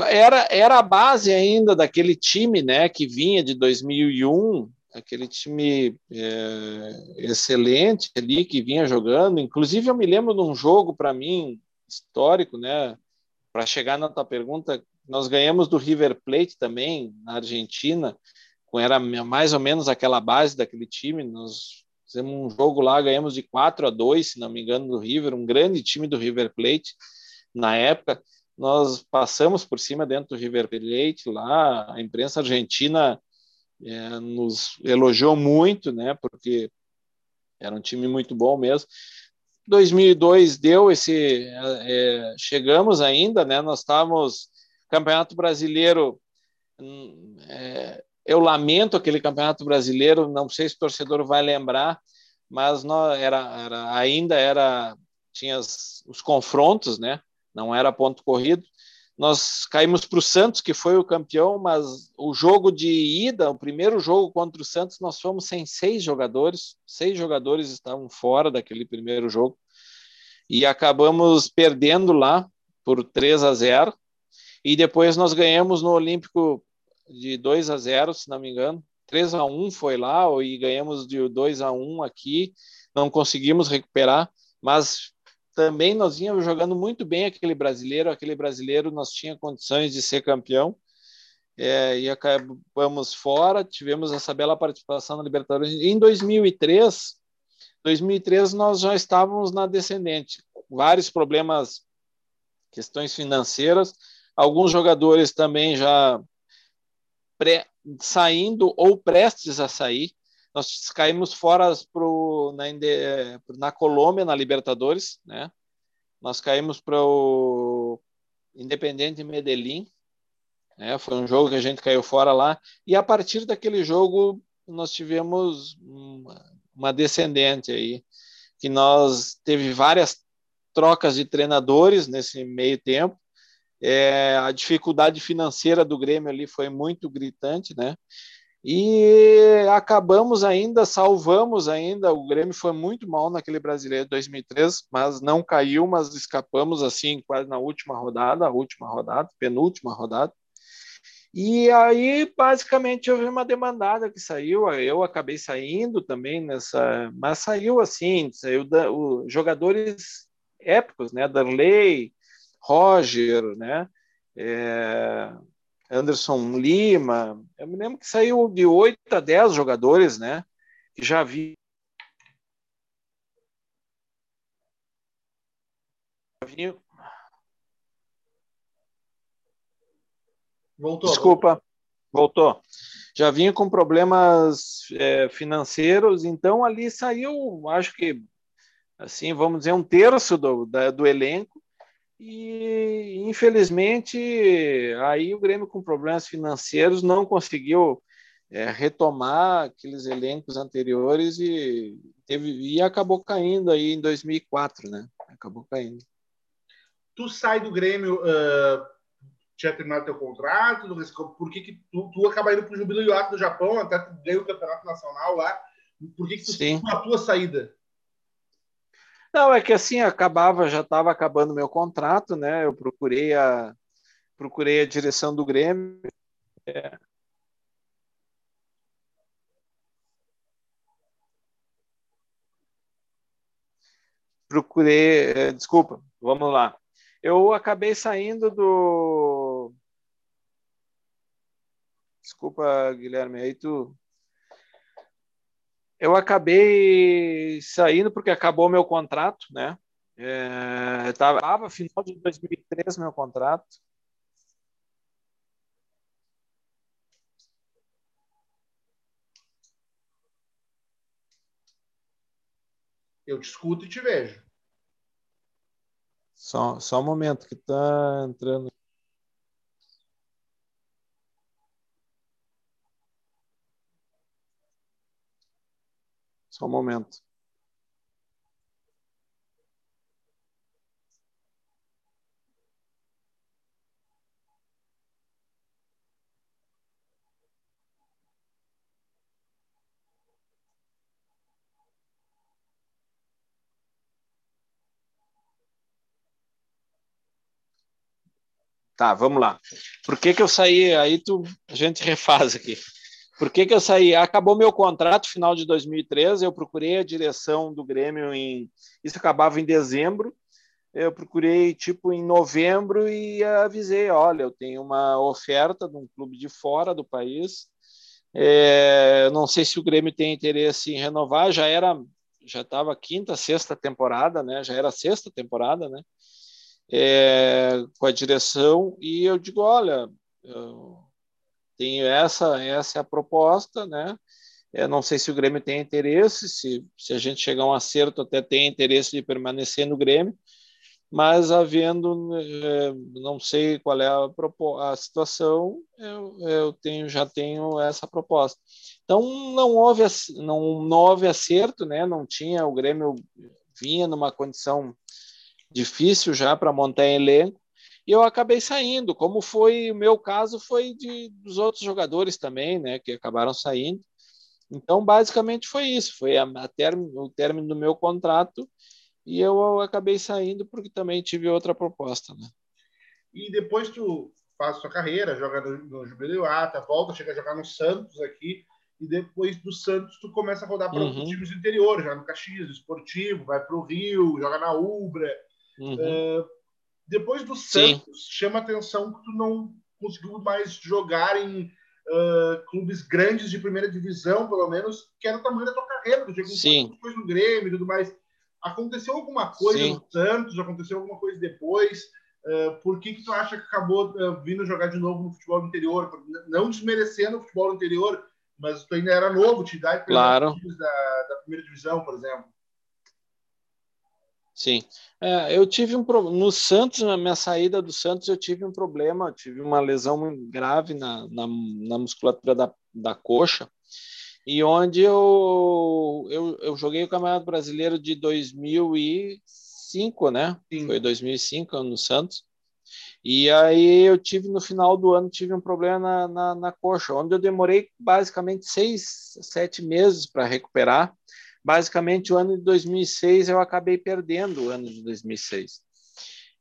Era, era a base ainda daquele time, né, que vinha de 2001, aquele time é, excelente ali que vinha jogando. Inclusive, eu me lembro de um jogo para mim histórico, né? Para chegar na tua pergunta, nós ganhamos do River Plate também, na Argentina, era mais ou menos aquela base daquele time. Nós fizemos um jogo lá, ganhamos de 4 a 2, se não me engano, do River, um grande time do River Plate na época. Nós passamos por cima dentro do River Plate lá, a imprensa argentina é, nos elogiou muito, né, porque era um time muito bom mesmo. 2002 deu esse, é, chegamos ainda, né, nós estávamos Campeonato Brasileiro, hum, é, eu lamento aquele Campeonato Brasileiro, não sei se o torcedor vai lembrar, mas não, era, era, ainda era tinha os, os confrontos, né? Não era ponto corrido. Nós caímos para o Santos, que foi o campeão, mas o jogo de ida, o primeiro jogo contra o Santos, nós fomos sem seis jogadores. Seis jogadores estavam fora daquele primeiro jogo. E acabamos perdendo lá por 3 a 0 e depois nós ganhamos no Olímpico de 2 a 0, se não me engano. 3 a 1 foi lá e ganhamos de 2 a 1 aqui. Não conseguimos recuperar, mas também nós íamos jogando muito bem aquele brasileiro. Aquele brasileiro nós tinha condições de ser campeão. É, e acabamos fora, tivemos essa bela participação na Libertadores. Em 2003, 2003 nós já estávamos na descendente, vários problemas, questões financeiras, alguns jogadores também já pré, saindo ou prestes a sair. Nós caímos fora pro, na, na Colômbia, na Libertadores, né? Nós caímos para o Independente Medellín, né? Foi um jogo que a gente caiu fora lá. E a partir daquele jogo nós tivemos uma, uma descendente aí, que nós teve várias trocas de treinadores nesse meio tempo é, a dificuldade financeira do Grêmio ali foi muito gritante, né? E acabamos ainda, salvamos ainda. O Grêmio foi muito mal naquele brasileiro de 2003, mas não caiu, mas escapamos assim quase na última rodada, última rodada, penúltima rodada. E aí, basicamente, houve uma demandada que saiu. Eu acabei saindo também nessa, mas saiu assim, saiu da, o, jogadores épicos, né? Darley, Roger, né? É, Anderson Lima. Eu me lembro que saiu de 8 a 10 jogadores, né? Que já vi. Voltou. Desculpa, voltou. Já vinha com problemas é, financeiros, então ali saiu, acho que, assim, vamos dizer, um terço do, da, do elenco. E infelizmente aí o Grêmio com problemas financeiros não conseguiu é, retomar aqueles elencos anteriores e teve e acabou caindo aí em 2004, né? Acabou caindo. Tu sai do Grêmio uh, tinha terminado teu contrato? Por que, que tu, tu acaba indo para o Jubilo Iwata do Japão, até ganhou o campeonato nacional lá? Por que, que tu Sim. a tua saída? Não, é que assim acabava, já estava acabando meu contrato, né? Eu procurei a procurei a direção do Grêmio. É. Procurei, desculpa, vamos lá eu acabei saindo do. Desculpa, Guilherme, aí tu. Eu acabei saindo porque acabou meu contrato, né? É, estava final de 2003 meu contrato. Eu te escuto e te vejo. Só, só um momento que está entrando. Só um momento. Tá, vamos lá. Por que, que eu saí? Aí tu, a gente refaz aqui. Por que, que eu saí? Acabou meu contrato final de 2013, eu procurei a direção do Grêmio em. Isso acabava em dezembro. Eu procurei tipo em novembro e avisei: olha, eu tenho uma oferta de um clube de fora do país. É, não sei se o Grêmio tem interesse em renovar. Já era, já estava quinta, sexta temporada, né? Já era sexta temporada, né? é, com a direção e eu digo, olha, eu tenho essa, essa é a proposta, né? Eu não sei se o Grêmio tem interesse, se, se a gente chegar a um acerto, até tem interesse de permanecer no Grêmio, mas havendo, é, não sei qual é a, a situação, eu, eu tenho, já tenho essa proposta. Então, não houve, não, não houve acerto, né? não tinha, o Grêmio vinha numa condição difícil já para montar elenco, e eu acabei saindo, como foi o meu caso, foi de, dos outros jogadores também, né, que acabaram saindo. Então, basicamente foi isso, foi a, a term, o término do meu contrato e eu acabei saindo porque também tive outra proposta, né. E depois tu faz sua carreira, joga no, no Jubileata, volta, chega a jogar no Santos aqui, e depois do Santos tu começa a rodar para uhum. times do interior, já no Caxias, Esportivo, vai para o Rio, joga na Ubra, Uhum. Uh, depois do Santos, Sim. chama atenção que tu não conseguiu mais jogar em uh, clubes grandes de primeira divisão, pelo menos, que era o tamanho da tua carreira. Tu jogou depois no Grêmio e tudo mais. Aconteceu alguma coisa Sim. no Santos? Aconteceu alguma coisa depois? Uh, por que, que tu acha que acabou uh, vindo jogar de novo no futebol interior? Não desmerecendo o futebol interior, mas tu ainda era novo, te dá claro. da, da primeira divisão, por exemplo. Sim, é, eu tive um no Santos, na minha saída do Santos, eu tive um problema, eu tive uma lesão muito grave na, na, na musculatura da, da coxa, e onde eu, eu, eu joguei o Campeonato Brasileiro de 2005, né? Sim. Foi 2005 no Santos. E aí eu tive no final do ano tive um problema na, na, na coxa, onde eu demorei basicamente seis, sete meses para recuperar basicamente o ano de 2006 eu acabei perdendo o ano de 2006.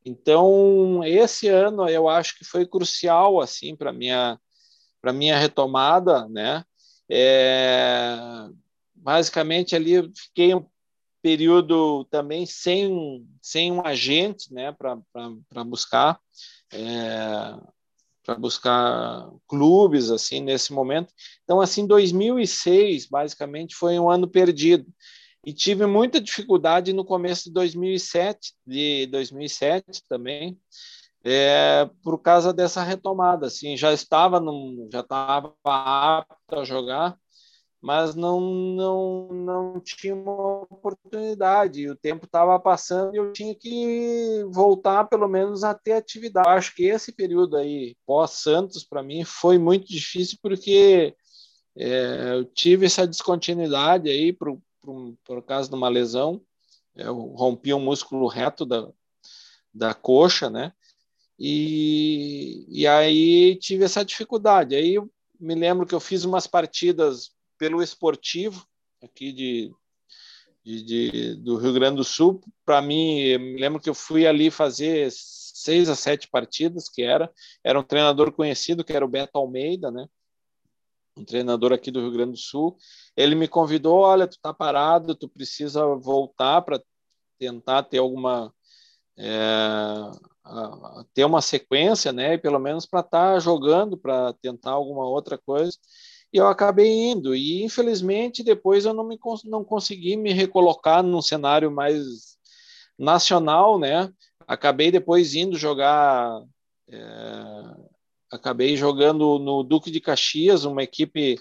Então, esse ano eu acho que foi crucial assim para minha para minha retomada, né? É, basicamente ali eu fiquei um período também sem sem um agente, né, para buscar é, para buscar clubes assim nesse momento. Então assim, 2006 basicamente foi um ano perdido. E tive muita dificuldade no começo de 2007, de 2007 também, é, por causa dessa retomada. Assim, já estava num, já estava apto a jogar, mas não não não tinha uma oportunidade. O tempo estava passando e eu tinha que voltar pelo menos a ter atividade. Eu acho que esse período aí pós Santos para mim foi muito difícil porque é, eu tive essa descontinuidade aí por, por, por causa de uma lesão. Eu rompi um músculo reto da, da coxa, né? E, e aí tive essa dificuldade. Aí eu me lembro que eu fiz umas partidas pelo esportivo aqui de, de, de do Rio Grande do Sul. Para mim, me lembro que eu fui ali fazer seis a sete partidas, que era. Era um treinador conhecido, que era o Beto Almeida, né? um treinador aqui do Rio Grande do Sul. Ele me convidou, olha, tu tá parado, tu precisa voltar para tentar ter alguma é, ter uma sequência, né? Pelo menos para estar tá jogando, para tentar alguma outra coisa. E eu acabei indo. E infelizmente depois eu não me não consegui me recolocar num cenário mais nacional, né? Acabei depois indo jogar. É, acabei jogando no Duque de Caxias, uma equipe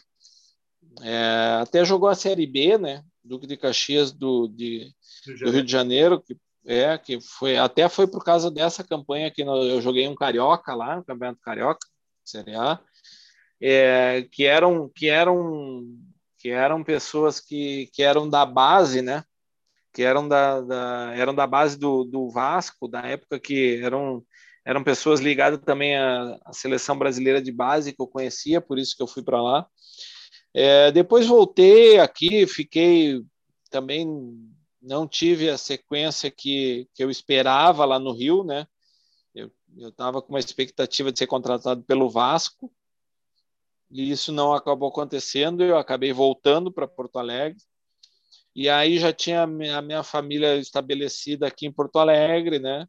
é, até jogou a Série B, né? Duque de Caxias do, de, do Rio de Janeiro, que é, que foi até foi por causa dessa campanha que eu joguei um carioca lá, no Campeonato Carioca, Série A, é, que eram que eram que eram pessoas que, que eram da base, né? Que eram da, da eram da base do, do Vasco, da época que eram eram pessoas ligadas também à, à seleção brasileira de base que eu conhecia, por isso que eu fui para lá. É, depois voltei aqui, fiquei também não tive a sequência que, que eu esperava lá no Rio, né? Eu estava com uma expectativa de ser contratado pelo Vasco, e isso não acabou acontecendo. Eu acabei voltando para Porto Alegre, e aí já tinha a minha, família estabelecida aqui em Porto Alegre, né?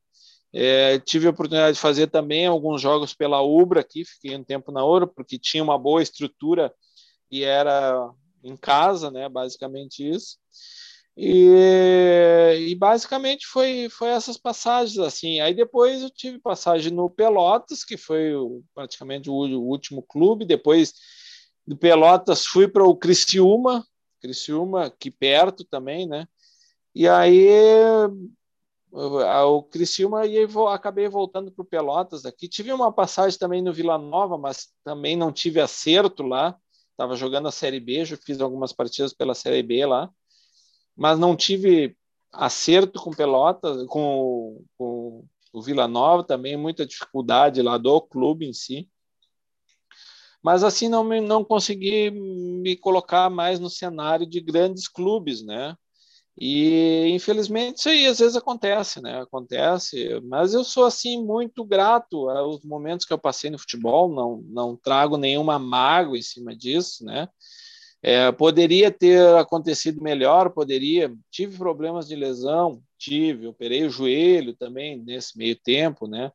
É, tive a oportunidade de fazer também alguns jogos pela Ubra aqui, fiquei um tempo na Ubra, porque tinha uma boa estrutura e era em casa, né? Basicamente isso. E, e, basicamente foi, foi essas passagens assim. Aí depois eu tive passagem no Pelotas, que foi o, praticamente o, o, último clube. Depois do Pelotas fui para o Criciúma, Criciúma aqui perto também, né? E aí o Criciúma e acabei voltando para o Pelotas aqui. Tive uma passagem também no Vila Nova, mas também não tive acerto lá. Estava jogando a Série B, já fiz algumas partidas pela Série B lá mas não tive acerto com Pelotas, com, com o Vila Nova também, muita dificuldade lá do clube em si. Mas assim não, me, não consegui me colocar mais no cenário de grandes clubes, né? E infelizmente isso aí às vezes acontece, né? Acontece, mas eu sou assim muito grato aos momentos que eu passei no futebol, não não trago nenhuma mágoa em cima disso, né? É, poderia ter acontecido melhor, poderia. Tive problemas de lesão, tive, operei o joelho também nesse meio tempo, né?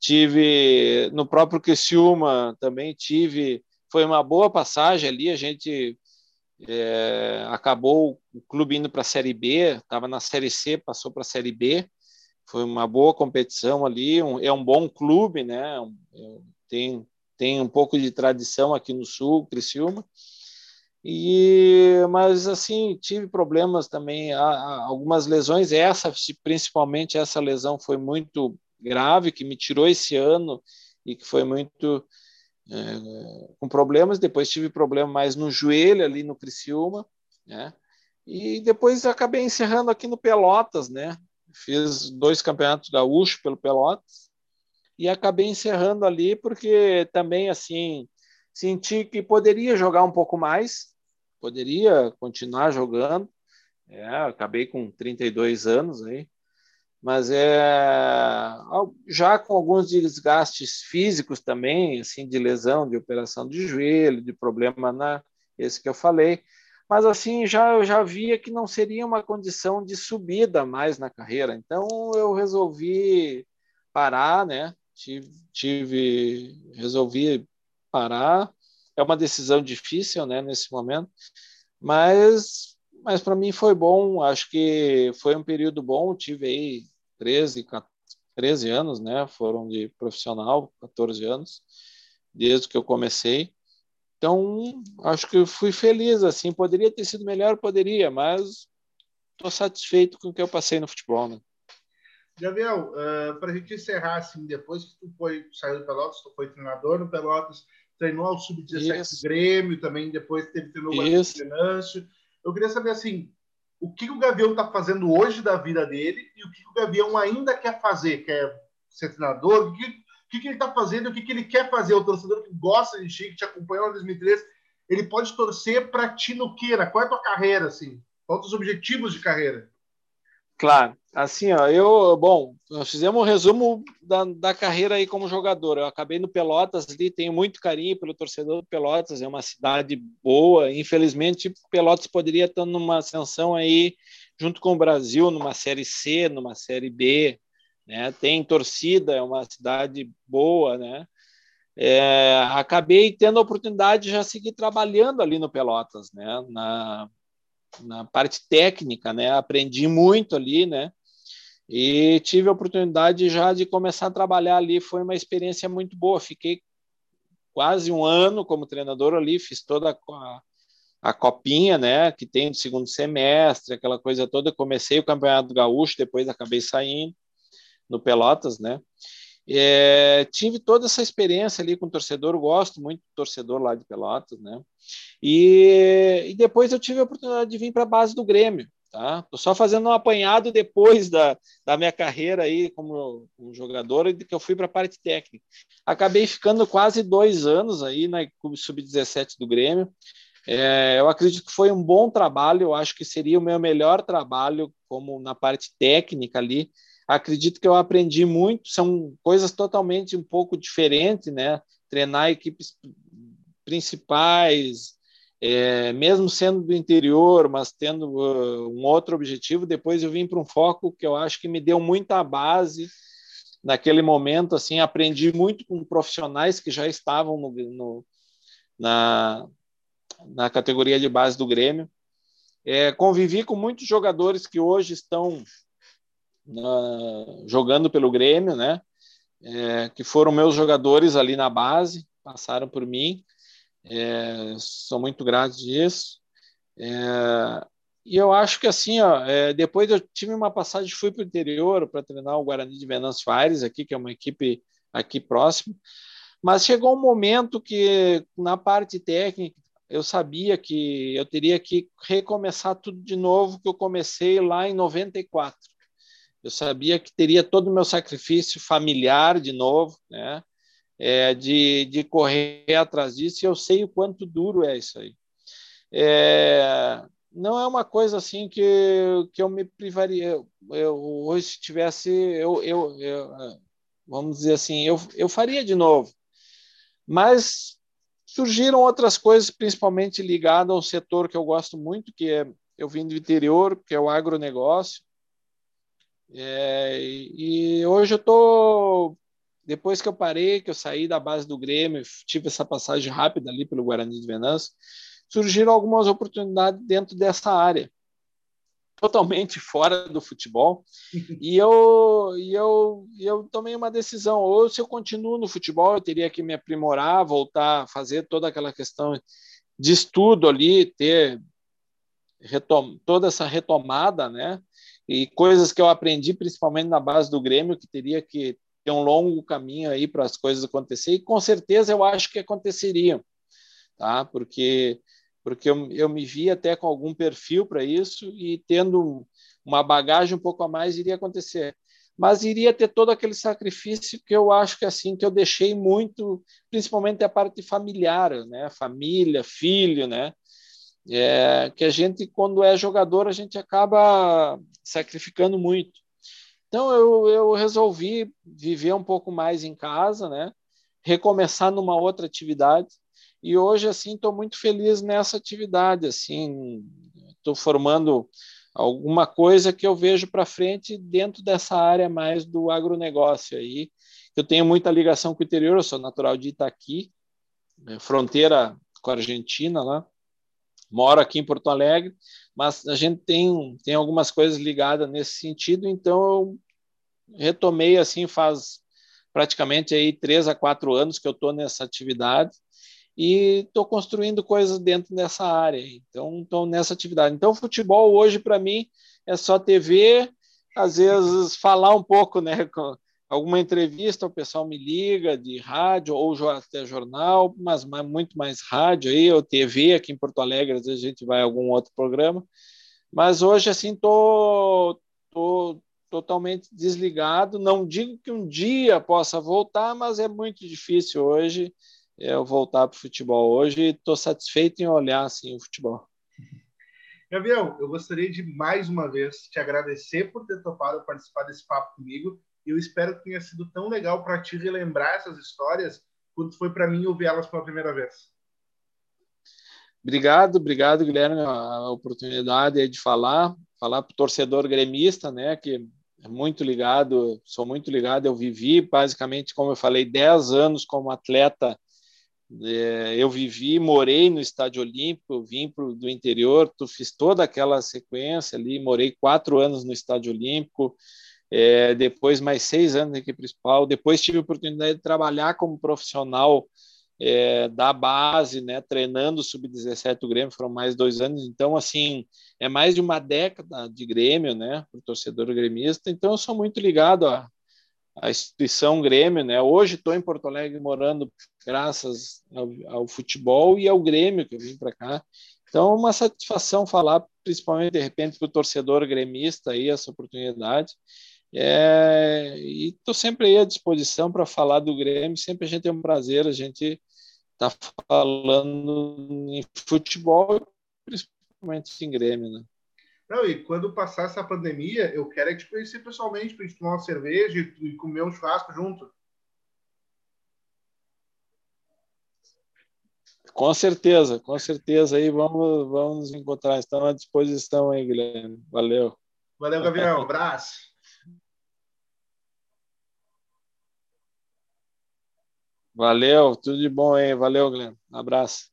Tive no próprio Criciúma também tive. Foi uma boa passagem ali, a gente é, acabou o clube indo para a Série B, estava na Série C, passou para a Série B. Foi uma boa competição ali, um, é um bom clube, né? É, tem, tem um pouco de tradição aqui no Sul, Criciúma. E, mas assim tive problemas também, algumas lesões. Essa, principalmente essa lesão, foi muito grave que me tirou esse ano e que foi muito é, com problemas. Depois tive problema mais no joelho ali no Criciúma, né? E depois acabei encerrando aqui no Pelotas, né? Fiz dois campeonatos gaúchos pelo Pelotas e acabei encerrando ali porque também assim senti que poderia jogar um pouco mais, poderia continuar jogando. É, acabei com 32 anos aí, mas é já com alguns desgastes físicos também, assim, de lesão, de operação de joelho, de problema na esse que eu falei. Mas assim, já eu já via que não seria uma condição de subida mais na carreira. Então eu resolvi parar, né? Tive, tive resolvi parar é uma decisão difícil, né, nesse momento, mas, mas para mim foi bom. Acho que foi um período bom. Tive aí 13, 13 anos, né? Foram de profissional, 14 anos, desde que eu comecei. Então, acho que fui feliz, assim, poderia ter sido melhor, poderia, mas estou satisfeito com o que eu passei no futebol, né? Gabriel, uh, para a gente encerrar, assim, depois que tu foi, saiu do Pelotas, tu foi treinador no Pelotas, treinou ao Sub-17 Grêmio, também depois teve treinou o Venâncio. Eu queria saber, assim, o que o Gavião está fazendo hoje da vida dele e o que o Gavião ainda quer fazer, quer ser treinador, o que, o que ele está fazendo, o que ele quer fazer, o torcedor que gosta de ti, que te acompanhou em 2003, ele pode torcer para ti no queira, qual é a tua carreira, assim? Quais os objetivos de carreira? Claro, assim, ó, eu, bom, nós fizemos um resumo da, da carreira aí como jogador. Eu acabei no Pelotas ali, tenho muito carinho pelo torcedor do Pelotas, é uma cidade boa. Infelizmente, Pelotas poderia estar numa ascensão aí junto com o Brasil, numa série C, numa série B, né? Tem torcida, é uma cidade boa, né? É, acabei tendo a oportunidade de já seguir trabalhando ali no Pelotas, né? Na, na parte técnica, né? Aprendi muito ali, né? E tive a oportunidade já de começar a trabalhar ali. Foi uma experiência muito boa. Fiquei quase um ano como treinador ali, fiz toda a, a copinha, né? Que tem no segundo semestre, aquela coisa toda. Comecei o Campeonato Gaúcho, depois acabei saindo no Pelotas, né? É, tive toda essa experiência ali com torcedor, gosto muito do torcedor lá de Pelotas, né? E, e depois eu tive a oportunidade de vir para a base do Grêmio, tá? Tô só fazendo um apanhado depois da, da minha carreira aí como, como jogador e que eu fui para a parte técnica. Acabei ficando quase dois anos aí na Clube Sub-17 do Grêmio. É, eu acredito que foi um bom trabalho, eu acho que seria o meu melhor trabalho como na parte técnica ali, acredito que eu aprendi muito, são coisas totalmente um pouco diferentes, né? Treinar equipes principais, é, mesmo sendo do interior, mas tendo uh, um outro objetivo, depois eu vim para um foco que eu acho que me deu muita base naquele momento, assim, aprendi muito com profissionais que já estavam no, no na, na categoria de base do Grêmio, é, convivi com muitos jogadores que hoje estão jogando pelo Grêmio, né? É, que foram meus jogadores ali na base, passaram por mim. É, sou muito grato disso. É, e eu acho que assim, ó, é, depois eu tive uma passagem, fui para o interior para treinar o Guarani de Venâncio Aires, aqui, que é uma equipe aqui próximo. Mas chegou um momento que, na parte técnica, eu sabia que eu teria que recomeçar tudo de novo, que eu comecei lá em 94. Eu sabia que teria todo o meu sacrifício familiar de novo, né? É, de, de correr atrás disso, e eu sei o quanto duro é isso aí. É, não é uma coisa assim que, que eu me privaria. Eu, eu hoje, se tivesse, eu, eu, eu, vamos dizer assim, eu, eu faria de novo. Mas surgiram outras coisas, principalmente ligadas ao setor que eu gosto muito, que é eu vim do interior, que é o agronegócio, é, e hoje eu tô depois que eu parei, que eu saí da base do Grêmio, tive essa passagem rápida ali pelo Guarani de Venâncio, surgiram algumas oportunidades dentro dessa área, totalmente fora do futebol. (laughs) e eu, e eu, eu tomei uma decisão: ou se eu continuo no futebol, eu teria que me aprimorar, voltar a fazer toda aquela questão de estudo ali, ter retom toda essa retomada, né? E coisas que eu aprendi principalmente na base do Grêmio, que teria que ter um longo caminho aí para as coisas acontecerem, e com certeza eu acho que aconteceriam, tá? Porque porque eu, eu me vi até com algum perfil para isso e tendo uma bagagem um pouco a mais iria acontecer. Mas iria ter todo aquele sacrifício que eu acho que assim que eu deixei muito, principalmente a parte familiar, né? Família, filho, né? É, que a gente, quando é jogador, a gente acaba sacrificando muito. Então, eu, eu resolvi viver um pouco mais em casa, né? recomeçar numa outra atividade. E hoje, assim, estou muito feliz nessa atividade. Assim, estou formando alguma coisa que eu vejo para frente dentro dessa área mais do agronegócio aí. Eu tenho muita ligação com o interior, eu sou natural de Itaqui, é, fronteira com a Argentina lá moro aqui em Porto Alegre, mas a gente tem, tem algumas coisas ligadas nesse sentido, então eu retomei assim faz praticamente aí três a quatro anos que eu estou nessa atividade e estou construindo coisas dentro dessa área. Então, estou nessa atividade. Então, futebol hoje para mim é só TV, às vezes falar um pouco, né? (laughs) Com alguma entrevista, o pessoal me liga de rádio ou até jornal, mas muito mais rádio aí, ou TV aqui em Porto Alegre, às vezes a gente vai a algum outro programa. Mas hoje, assim, tô, tô totalmente desligado. Não digo que um dia possa voltar, mas é muito difícil hoje eu voltar para o futebol. Hoje estou satisfeito em olhar assim o futebol. (laughs) Gabriel, eu gostaria de mais uma vez te agradecer por ter topado participar desse papo comigo. Eu espero que tenha sido tão legal para ti relembrar essas histórias quanto foi para mim ouvir elas pela primeira vez. Obrigado, obrigado, Guilherme, a oportunidade de falar, falar para o torcedor gremista, né, que é muito ligado, sou muito ligado, eu vivi basicamente, como eu falei, 10 anos como atleta é, eu vivi, morei no Estádio Olímpico, vim pro, do interior, tu fiz toda aquela sequência ali, morei quatro anos no Estádio Olímpico, é, depois mais seis anos na equipe principal, depois tive a oportunidade de trabalhar como profissional é, da base, né, treinando o sub-17 do Grêmio, foram mais dois anos, então assim é mais de uma década de Grêmio, né, para o torcedor gremista, então eu sou muito ligado a, a instituição Grêmio, né? Hoje estou em Porto Alegre morando graças ao, ao, futebol e ao Grêmio que eu vim para cá. Então, é uma satisfação falar, principalmente de repente para o torcedor gremista aí essa oportunidade. É, e estou sempre aí à disposição para falar do Grêmio. Sempre a gente tem um prazer, a gente está falando em futebol, principalmente em Grêmio, né? Não, e quando passar essa pandemia, eu quero é te conhecer pessoalmente para gente tomar uma cerveja e comer um churrasco junto. Com certeza, com certeza. Aí vamos, vamos nos encontrar. Estamos à disposição aí, Guilherme. Valeu. Valeu, Gabriel. Um abraço. Valeu, tudo de bom aí. Valeu. Um abraço.